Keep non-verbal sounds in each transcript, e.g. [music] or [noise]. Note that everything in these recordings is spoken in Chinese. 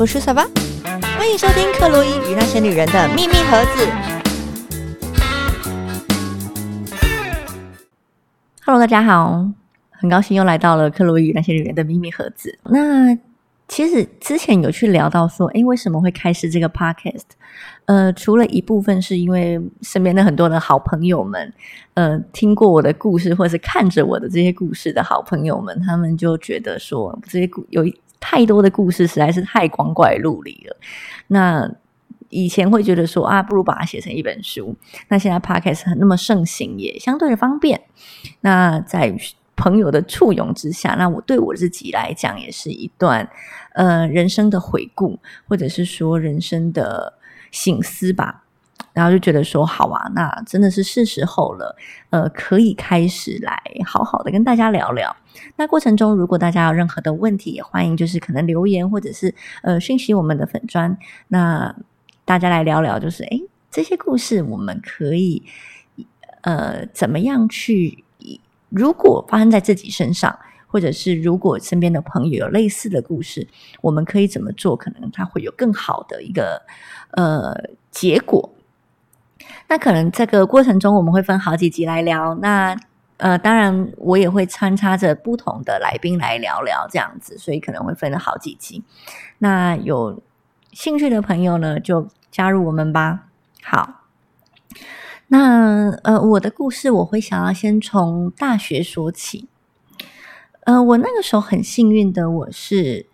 我是小巴，欢迎收听克洛伊与那些女人的秘密盒子。Hello，大家好，很高兴又来到了克洛伊与那些女人的秘密盒子。那其实之前有去聊到说，诶，为什么会开始这个 Podcast？呃，除了一部分是因为身边的很多的好朋友们，呃，听过我的故事或者是看着我的这些故事的好朋友们，他们就觉得说这些故有。太多的故事实在是太光怪陆离了。那以前会觉得说啊，不如把它写成一本书。那现在 podcast 很那么盛行，也相对的方便。那在朋友的簇拥之下，那我对我自己来讲，也是一段呃人生的回顾，或者是说人生的醒思吧。然后就觉得说好啊，那真的是是时候了，呃，可以开始来好好的跟大家聊聊。那过程中，如果大家有任何的问题，也欢迎就是可能留言或者是呃讯息我们的粉砖，那大家来聊聊，就是诶这些故事我们可以呃怎么样去？如果发生在自己身上，或者是如果身边的朋友有类似的故事，我们可以怎么做？可能他会有更好的一个呃结果。那可能这个过程中我们会分好几集来聊。那呃，当然我也会穿插着不同的来宾来聊聊这样子，所以可能会分了好几集。那有兴趣的朋友呢，就加入我们吧。好，那呃，我的故事我会想要先从大学说起。呃，我那个时候很幸运的，我是。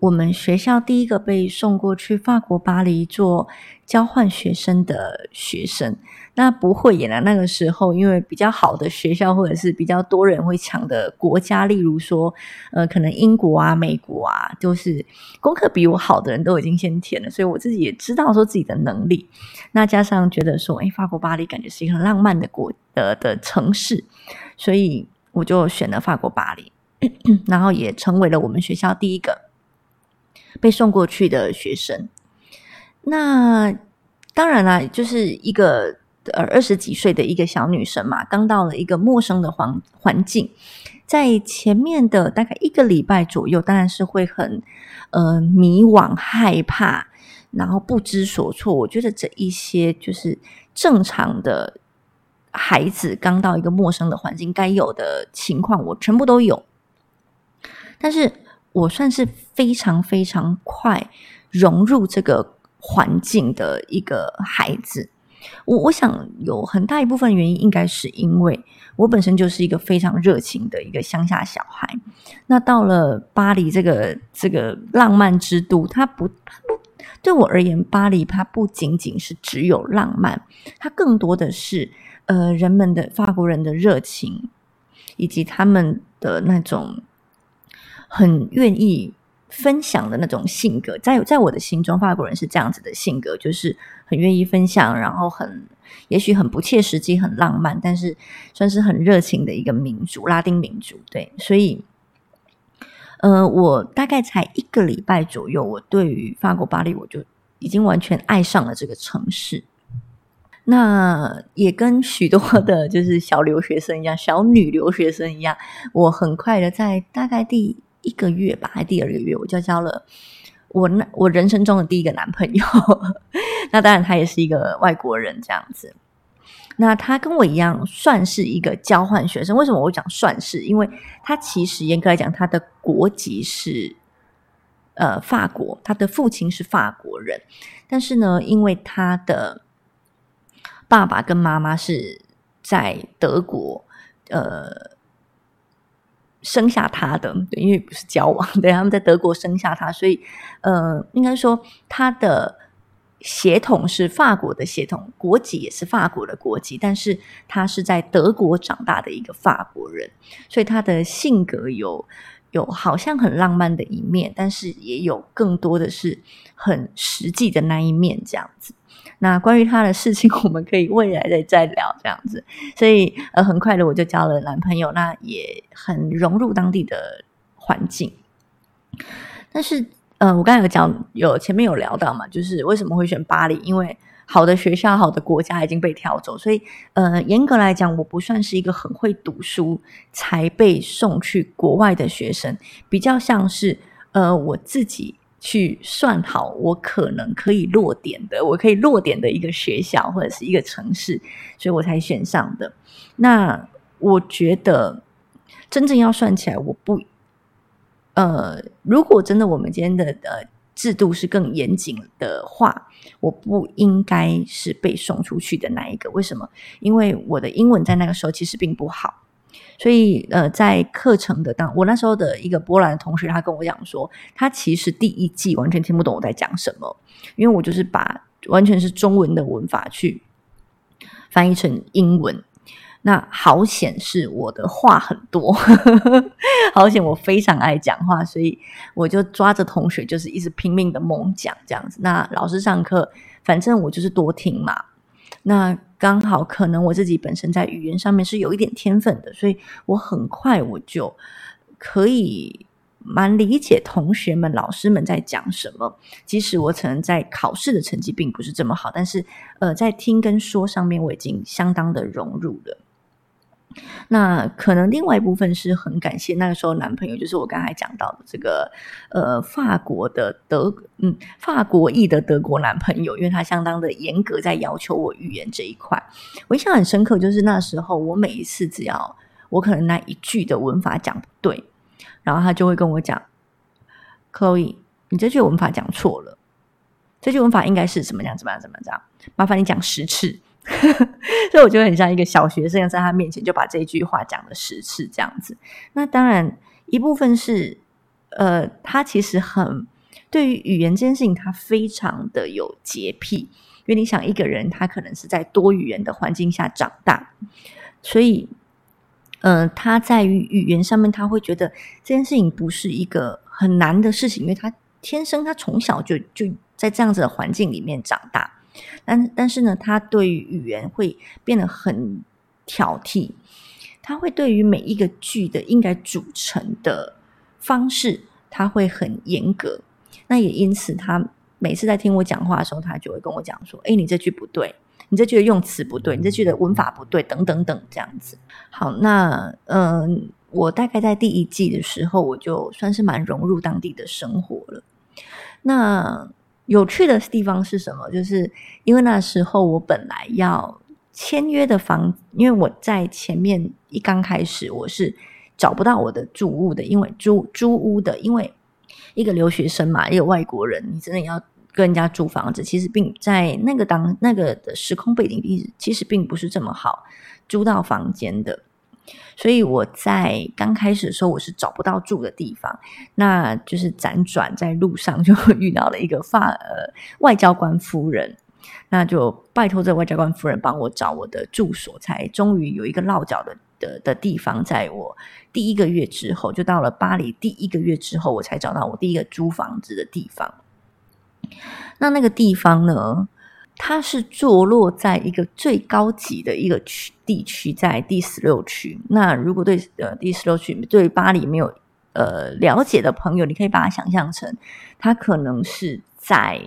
我们学校第一个被送过去法国巴黎做交换学生的学生，那不会演的那个时候，因为比较好的学校或者是比较多人会抢的国家，例如说，呃，可能英国啊、美国啊，就是功课比我好的人都已经先填了，所以我自己也知道说自己的能力，那加上觉得说，哎，法国巴黎感觉是一个很浪漫的国的的城市，所以我就选了法国巴黎，[coughs] 然后也成为了我们学校第一个。被送过去的学生，那当然啦，就是一个呃二十几岁的一个小女生嘛，刚到了一个陌生的环环境，在前面的大概一个礼拜左右，当然是会很呃迷惘、害怕，然后不知所措。我觉得这一些就是正常的孩子刚到一个陌生的环境该有的情况，我全部都有，但是。我算是非常非常快融入这个环境的一个孩子。我我想有很大一部分原因，应该是因为我本身就是一个非常热情的一个乡下小孩。那到了巴黎这个这个浪漫之都，它不它不对我而言，巴黎它不仅仅是只有浪漫，它更多的是呃人们的法国人的热情，以及他们的那种。很愿意分享的那种性格，在在我的心中，法国人是这样子的性格，就是很愿意分享，然后很也许很不切实际、很浪漫，但是算是很热情的一个民族，拉丁民族。对，所以，呃，我大概才一个礼拜左右，我对于法国巴黎，我就已经完全爱上了这个城市。那也跟许多的就是小留学生一样，小女留学生一样，我很快的在大概第。一个月吧，还第二个月，我就交了 [laughs] 我那我人生中的第一个男朋友。[laughs] 那当然，他也是一个外国人，这样子。那他跟我一样，算是一个交换学生。为什么我讲算是？因为他其实严格来讲，他的国籍是呃法国，他的父亲是法国人。但是呢，因为他的爸爸跟妈妈是在德国，呃。生下他的，对，因为不是交往，对，他们在德国生下他，所以，呃，应该说他的血统是法国的血统，国籍也是法国的国籍，但是他是在德国长大的一个法国人，所以他的性格有有好像很浪漫的一面，但是也有更多的是很实际的那一面，这样子。那关于他的事情，[laughs] 我们可以未来再再聊这样子。所以呃，很快的我就交了男朋友，那也很融入当地的环境。但是呃，我刚才有讲，有前面有聊到嘛，就是为什么会选巴黎？因为好的学校、好的国家已经被挑走，所以呃，严格来讲，我不算是一个很会读书才被送去国外的学生，比较像是呃我自己去算好我可能可以落点的，我可以落点的一个学校或者是一个城市，所以我才选上的。那我觉得真正要算起来，我不，呃，如果真的我们今天的呃制度是更严谨的话，我不应该是被送出去的那一个。为什么？因为我的英文在那个时候其实并不好。所以，呃，在课程的当，我那时候的一个波兰的同学，他跟我讲说，他其实第一季完全听不懂我在讲什么，因为我就是把完全是中文的文法去翻译成英文。那好显示我的话很多，[laughs] 好显我非常爱讲话，所以我就抓着同学就是一直拼命的猛讲这样子。那老师上课，反正我就是多听嘛。那刚好可能我自己本身在语言上面是有一点天分的，所以我很快我就可以蛮理解同学们、老师们在讲什么。即使我可能在考试的成绩并不是这么好，但是呃，在听跟说上面我已经相当的融入了。那可能另外一部分是很感谢那个时候男朋友，就是我刚才讲到的这个呃法国的德嗯法国裔的德国男朋友，因为他相当的严格在要求我语言这一块。我印象很深刻，就是那时候我每一次只要我可能那一句的文法讲不对，然后他就会跟我讲，Chloe，你这句文法讲错了，这句文法应该是怎么样怎么样怎么样，麻烦你讲十次。[laughs] 所以我觉得很像一个小学生，在他面前就把这句话讲了十次这样子。那当然一部分是，呃，他其实很对于语言这件事情，他非常的有洁癖。因为你想，一个人他可能是在多语言的环境下长大，所以，呃，他在于语言上面，他会觉得这件事情不是一个很难的事情，因为他天生他从小就就在这样子的环境里面长大。但但是呢，他对于语言会变得很挑剔，他会对于每一个句的应该组成的方式，他会很严格。那也因此，他每次在听我讲话的时候，他就会跟我讲说：“哎，你这句不对，你这句的用词不对，你这句的文法不对，等等等这样子。”好，那嗯，我大概在第一季的时候，我就算是蛮融入当地的生活了。那。有趣的地方是什么？就是因为那时候我本来要签约的房，因为我在前面一刚开始我是找不到我的住屋的，因为租租屋的，因为一个留学生嘛，一个外国人，你真的要跟人家租房子，其实并在那个当那个的时空背景，其实并不是这么好租到房间的。所以我在刚开始的时候，我是找不到住的地方，那就是辗转在路上就 [laughs] 遇到了一个法呃外交官夫人，那就拜托这外交官夫人帮我找我的住所，才终于有一个落脚的的的地方。在我第一个月之后，就到了巴黎第一个月之后，我才找到我第一个租房子的地方。那那个地方呢？它是坐落在一个最高级的一个区地区，在第十六区。那如果对呃第十六区对巴黎没有呃了解的朋友，你可以把它想象成，它可能是在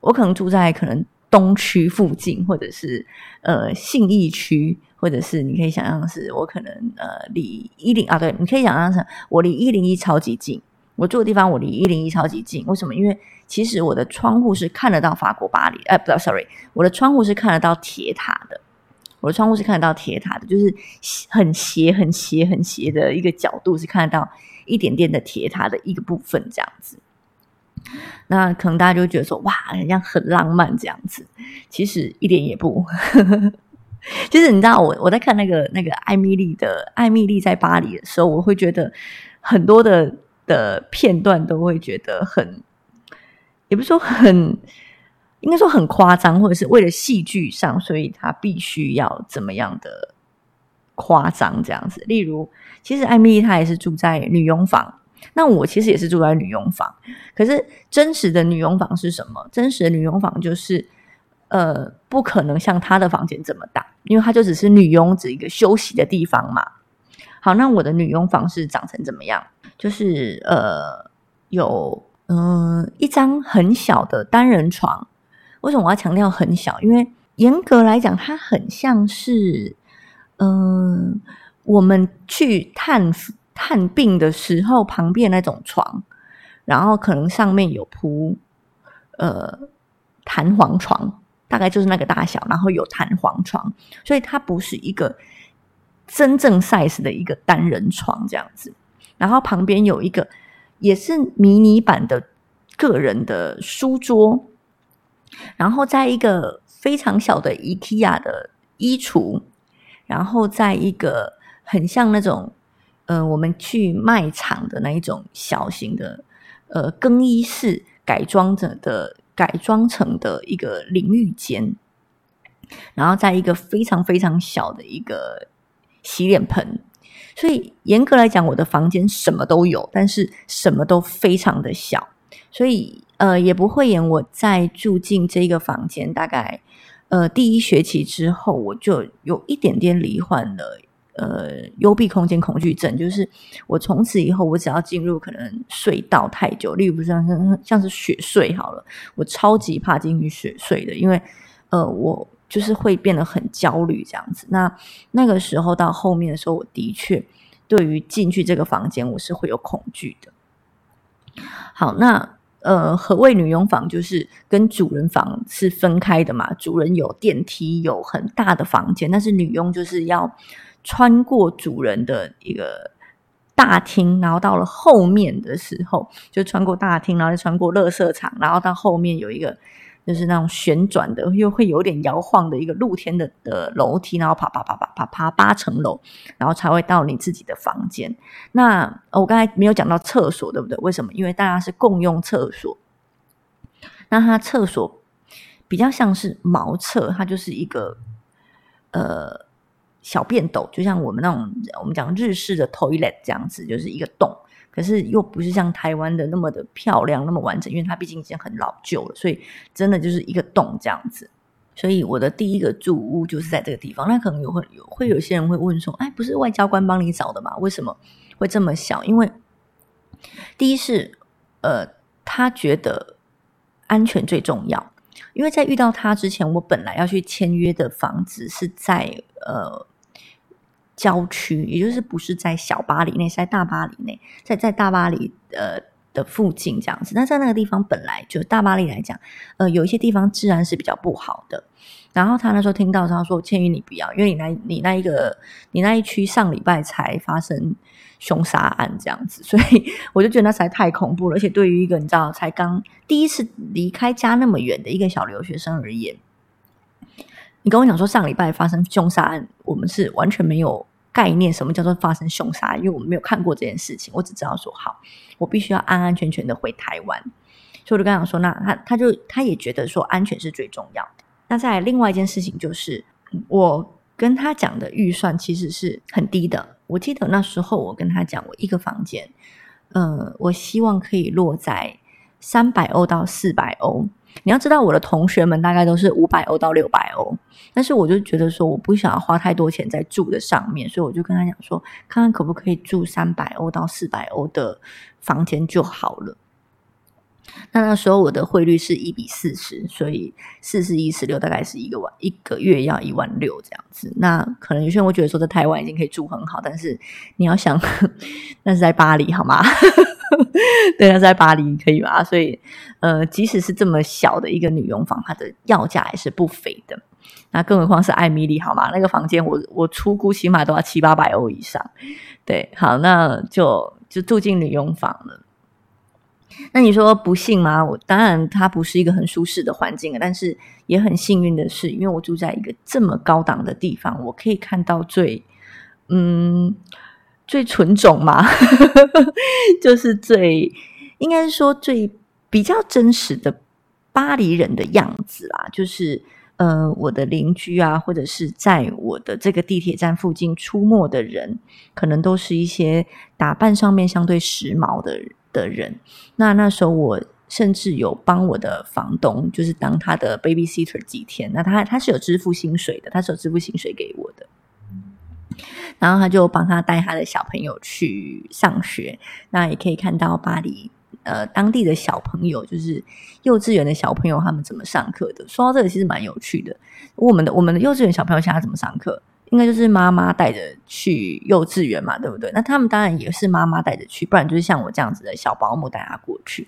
我可能住在可能东区附近，或者是呃信义区，或者是你可以想象是我可能呃离一零啊，对，你可以想象成我离一零一超级近。我住的地方我离一零一超级近，为什么？因为其实我的窗户是看得到法国巴黎，哎，不，sorry，我的窗户是看得到铁塔的。我的窗户是看得到铁塔的，就是很斜、很斜、很斜的一个角度，是看得到一点点的铁塔的一个部分，这样子。那可能大家就觉得说，哇，好像很浪漫这样子。其实一点也不。其 [laughs] 实你知道，我我在看那个那个艾米丽的艾米丽在巴黎的时候，我会觉得很多的的片段都会觉得很。也不是说很，应该说很夸张，或者是为了戏剧上，所以他必须要怎么样的夸张这样子。例如，其实艾米丽她也是住在女佣房，那我其实也是住在女佣房。可是真实的女佣房是什么？真实的女佣房就是，呃，不可能像她的房间这么大，因为她就只是女佣子一个休息的地方嘛。好，那我的女佣房是长成怎么样？就是呃，有。嗯，一张很小的单人床。为什么我要强调很小？因为严格来讲，它很像是，嗯，我们去探探病的时候旁边那种床。然后可能上面有铺呃弹簧床，大概就是那个大小，然后有弹簧床，所以它不是一个真正 size 的一个单人床这样子。然后旁边有一个也是迷你版的个人的书桌，然后在一个非常小的 IKEA 的衣橱，然后在一个很像那种呃我们去卖场的那一种小型的呃更衣室改装着的改装成的一个淋浴间，然后在一个非常非常小的一个洗脸盆。所以严格来讲，我的房间什么都有，但是什么都非常的小，所以呃也不会演。我在住进这个房间，大概呃第一学期之后，我就有一点点罹患了呃幽闭空间恐惧症，就是我从此以后，我只要进入可能睡到太久，例如像像像是雪睡好了，我超级怕进去雪睡的，因为呃我。就是会变得很焦虑这样子。那那个时候到后面的时候，我的确对于进去这个房间，我是会有恐惧的。好，那呃，何谓女佣房？就是跟主人房是分开的嘛。主人有电梯，有很大的房间，但是女佣就是要穿过主人的一个大厅，然后到了后面的时候，就穿过大厅，然后穿过垃圾场，然后到后面有一个。就是那种旋转的，又会有点摇晃的一个露天的的楼梯，然后爬爬爬爬爬爬八层楼，然后才会到你自己的房间。那我刚才没有讲到厕所，对不对？为什么？因为大家是共用厕所。那它厕所比较像是茅厕，它就是一个呃小便斗，就像我们那种我们讲日式的 toilet 这样子，就是一个洞。可是又不是像台湾的那么的漂亮，那么完整，因为它毕竟已经很老旧了，所以真的就是一个洞这样子。所以我的第一个住屋就是在这个地方。那可能有会有会有些人会问说：“哎，不是外交官帮你找的吗？为什么会这么小？”因为第一是呃，他觉得安全最重要。因为在遇到他之前，我本来要去签约的房子是在呃。郊区，也就是不是在小巴黎内，是在大巴黎内，在在大巴黎呃的附近这样子。那在那个地方本来就大巴黎来讲，呃，有一些地方治安是比较不好的。然后他那时候听到他说：“千羽，你不要，因为你那你那一个你那一区上礼拜才发生凶杀案这样子，所以 [laughs] 我就觉得那实在太恐怖了。而且对于一个你知道才刚第一次离开家那么远的一个小留学生而言。”你跟我讲说上礼拜发生凶杀案，我们是完全没有概念什么叫做发生凶杀，因为我们没有看过这件事情。我只知道说好，我必须要安安全全的回台湾，所以我就跟他说，那他他就他也觉得说安全是最重要的。那再另外一件事情就是，我跟他讲的预算其实是很低的。我记得那时候我跟他讲，我一个房间，呃，我希望可以落在三百欧到四百欧。你要知道，我的同学们大概都是五百欧到六百欧，但是我就觉得说，我不想要花太多钱在住的上面，所以我就跟他讲说，看看可不可以住三百欧到四百欧的房间就好了。那那时候我的汇率是一比四十，所以四十一十六大概是一个万一个月要一万六这样子。那可能有些人会觉得说，在台湾已经可以住很好，但是你要想，[laughs] 那是在巴黎好吗？[laughs] 对，那在巴黎可以吧？所以，呃，即使是这么小的一个女佣房，它的要价也是不菲的。那更何况是艾米丽，好吗？那个房间，我我出估起码都要七八百欧以上。对，好，那就就住进女佣房了。那你说不幸吗？我当然，它不是一个很舒适的环境但是也很幸运的是，因为我住在一个这么高档的地方，我可以看到最嗯。最纯种嘛，[laughs] 就是最应该是说最比较真实的巴黎人的样子啦。就是呃，我的邻居啊，或者是在我的这个地铁站附近出没的人，可能都是一些打扮上面相对时髦的的人。那那时候我甚至有帮我的房东，就是当他的 babysitter 几天。那他他是有支付薪水的，他是有支付薪水给我的。然后他就帮他带他的小朋友去上学，那也可以看到巴黎呃当地的小朋友，就是幼稚园的小朋友他们怎么上课的。说到这个其实蛮有趣的，我们的我们的幼稚园小朋友现在怎么上课？应该就是妈妈带着去幼稚园嘛，对不对？那他们当然也是妈妈带着去，不然就是像我这样子的小保姆带他过去。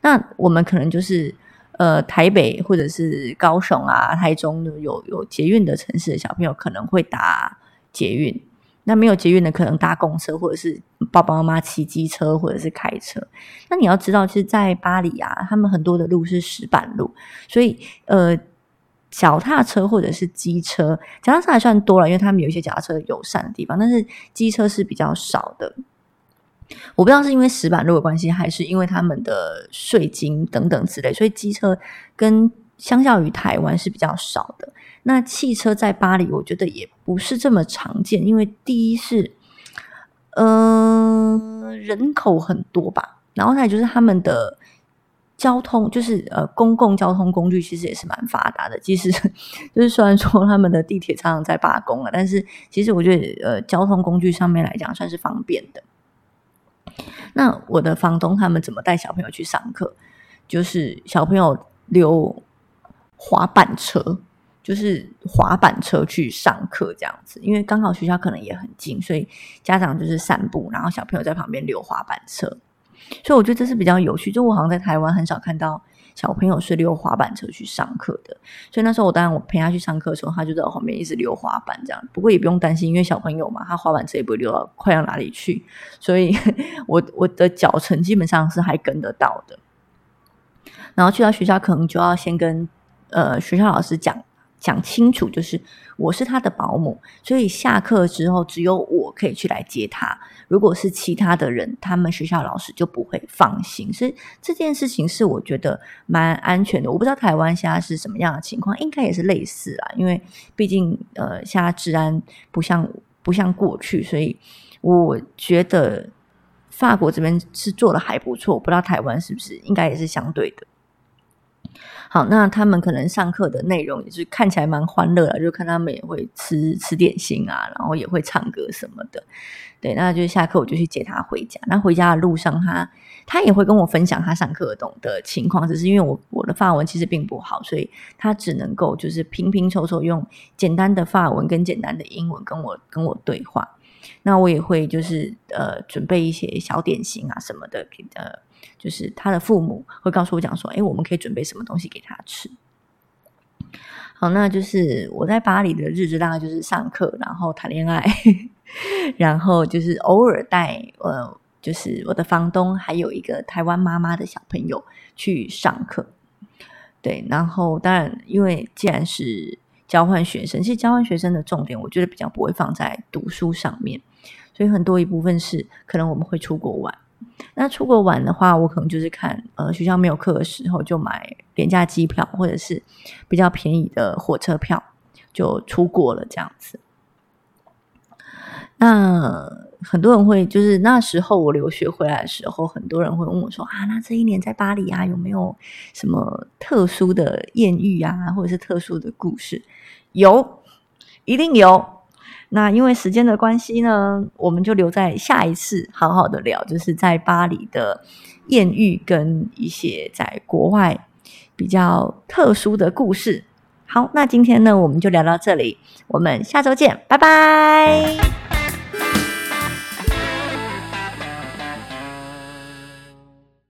那我们可能就是呃台北或者是高雄啊、台中有有捷运的城市的小朋友可能会搭捷运。那没有捷运的，可能搭公车，或者是爸爸妈妈骑机车，或者是开车。那你要知道，其实，在巴黎啊，他们很多的路是石板路，所以呃，脚踏车或者是机车，脚踏车还算多了，因为他们有一些脚踏车友善的地方，但是机车是比较少的。我不知道是因为石板路的关系，还是因为他们的税金等等之类，所以机车跟相较于台湾是比较少的。那汽车在巴黎，我觉得也不是这么常见，因为第一是，呃，人口很多吧，然后再就是他们的交通，就是呃，公共交通工具其实也是蛮发达的。即使 [laughs] 就是虽然说他们的地铁常常在罢工了，但是其实我觉得呃，交通工具上面来讲算是方便的。那我的房东他们怎么带小朋友去上课？就是小朋友留滑板车。就是滑板车去上课这样子，因为刚好学校可能也很近，所以家长就是散步，然后小朋友在旁边溜滑板车。所以我觉得这是比较有趣。就我好像在台湾很少看到小朋友是溜滑板车去上课的。所以那时候我当然我陪他去上课的时候，他就在我旁边一直溜滑板这样。不过也不用担心，因为小朋友嘛，他滑板车也不会溜到快到哪里去，所以我我的脚程基本上是还跟得到的。然后去到学校，可能就要先跟呃学校老师讲。讲清楚，就是我是他的保姆，所以下课之后只有我可以去来接他。如果是其他的人，他们学校老师就不会放心。所以这件事情是我觉得蛮安全的。我不知道台湾现在是什么样的情况，应该也是类似啊。因为毕竟呃，现在治安不像不像过去，所以我觉得法国这边是做的还不错。不知道台湾是不是，应该也是相对的。好，那他们可能上课的内容也是看起来蛮欢乐的，就看他们也会吃吃点心啊，然后也会唱歌什么的。对，那就下课我就去接他回家。那回家的路上，他他也会跟我分享他上课懂的情况，只是因为我我的法文其实并不好，所以他只能够就是拼拼凑凑用简单的法文跟简单的英文跟我跟我对话。那我也会就是呃准备一些小点心啊什么的呃。就是他的父母会告诉我讲说，哎，我们可以准备什么东西给他吃。好，那就是我在巴黎的日子大概就是上课，然后谈恋爱，[laughs] 然后就是偶尔带呃，就是我的房东还有一个台湾妈妈的小朋友去上课。对，然后当然，因为既然是交换学生，其实交换学生的重点，我觉得比较不会放在读书上面，所以很多一部分是可能我们会出国玩。那出国玩的话，我可能就是看呃学校没有课的时候，就买廉价机票或者是比较便宜的火车票，就出国了这样子。那很多人会就是那时候我留学回来的时候，很多人会问我说啊，那这一年在巴黎啊，有没有什么特殊的艳遇啊，或者是特殊的故事？有，一定有。那因为时间的关系呢，我们就留在下一次好好的聊，就是在巴黎的艳遇跟一些在国外比较特殊的故事。好，那今天呢，我们就聊到这里，我们下周见，拜拜。